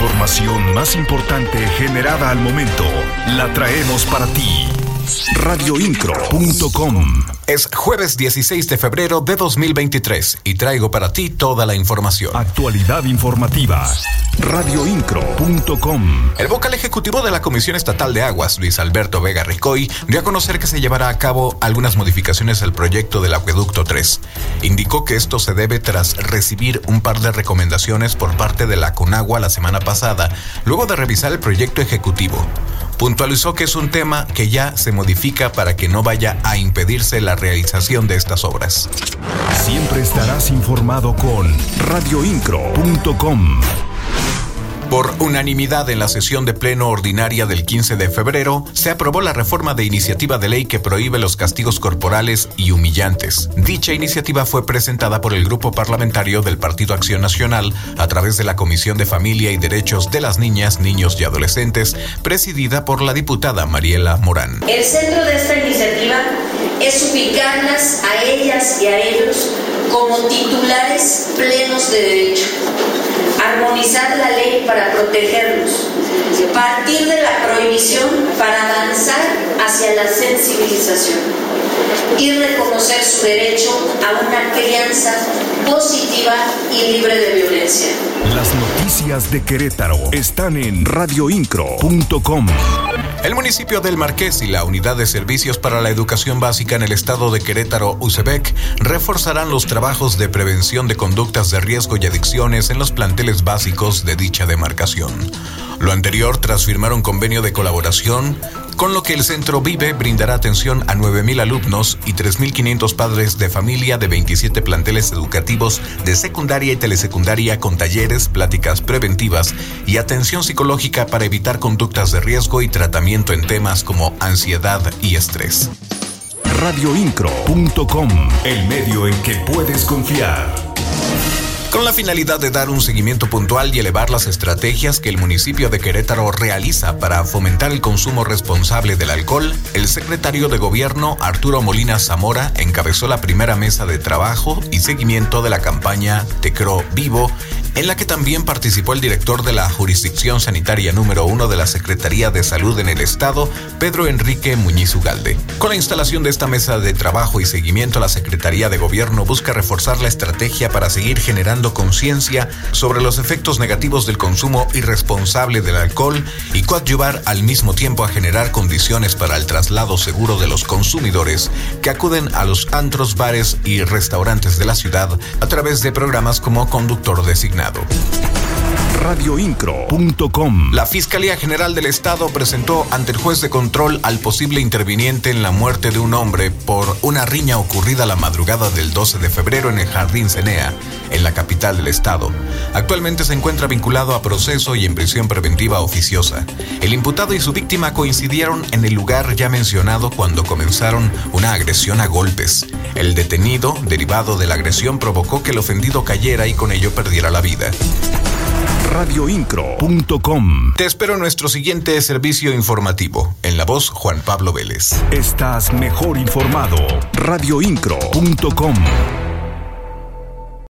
información más importante generada al momento la traemos para ti. Radioincro.com Es jueves 16 de febrero de 2023 y traigo para ti toda la información. Actualidad informativa. Radioincro.com El vocal ejecutivo de la Comisión Estatal de Aguas, Luis Alberto Vega Ricoy, dio a conocer que se llevará a cabo algunas modificaciones al proyecto del Acueducto 3. Indicó que esto se debe tras recibir un par de recomendaciones por parte de la Conagua la semana pasada, luego de revisar el proyecto ejecutivo. Puntualizó que es un tema que ya se modifica para que no vaya a impedirse la realización de estas obras. Siempre estarás informado con radioincro.com. Por unanimidad en la sesión de pleno ordinaria del 15 de febrero, se aprobó la reforma de iniciativa de ley que prohíbe los castigos corporales y humillantes. Dicha iniciativa fue presentada por el grupo parlamentario del Partido Acción Nacional a través de la Comisión de Familia y Derechos de las Niñas, Niños y Adolescentes, presidida por la diputada Mariela Morán. El centro de esta iniciativa es ubicarlas a ellas y a ellos como titulares plenos de derecho armonizar la ley para protegerlos, partir de la prohibición para avanzar hacia la sensibilización y reconocer su derecho a una crianza positiva y libre de violencia. Las noticias de Querétaro están en radioincro.com. El municipio del Marqués y la Unidad de Servicios para la Educación Básica en el estado de Querétaro, UCEBEC, reforzarán los trabajos de prevención de conductas de riesgo y adicciones en los planteles básicos de dicha demarcación. Lo anterior tras firmar un convenio de colaboración con lo que el centro Vive brindará atención a 9.000 alumnos y 3.500 padres de familia de 27 planteles educativos de secundaria y telesecundaria con talleres, pláticas preventivas y atención psicológica para evitar conductas de riesgo y tratamiento en temas como ansiedad y estrés. Radioincro.com, el medio en que puedes confiar con la finalidad de dar un seguimiento puntual y elevar las estrategias que el municipio de Querétaro realiza para fomentar el consumo responsable del alcohol, el secretario de Gobierno Arturo Molina Zamora encabezó la primera mesa de trabajo y seguimiento de la campaña Tecro Vivo en la que también participó el director de la Jurisdicción Sanitaria número uno de la Secretaría de Salud en el Estado, Pedro Enrique Muñiz Ugalde. Con la instalación de esta mesa de trabajo y seguimiento, la Secretaría de Gobierno busca reforzar la estrategia para seguir generando conciencia sobre los efectos negativos del consumo irresponsable del alcohol y coadyuvar al mismo tiempo a generar condiciones para el traslado seguro de los consumidores que acuden a los antros, bares y restaurantes de la ciudad a través de programas como conductor designado Senado. radioincro.com. La Fiscalía General del Estado presentó ante el juez de control al posible interviniente en la muerte de un hombre por una riña ocurrida la madrugada del 12 de febrero en el Jardín Cenea, en la capital del estado. Actualmente se encuentra vinculado a proceso y en prisión preventiva oficiosa. El imputado y su víctima coincidieron en el lugar ya mencionado cuando comenzaron una agresión a golpes. El detenido, derivado de la agresión, provocó que el ofendido cayera y con ello perdiera la vida radioincro.com. Te espero en nuestro siguiente servicio informativo. En la voz, Juan Pablo Vélez. Estás mejor informado. radioincro.com.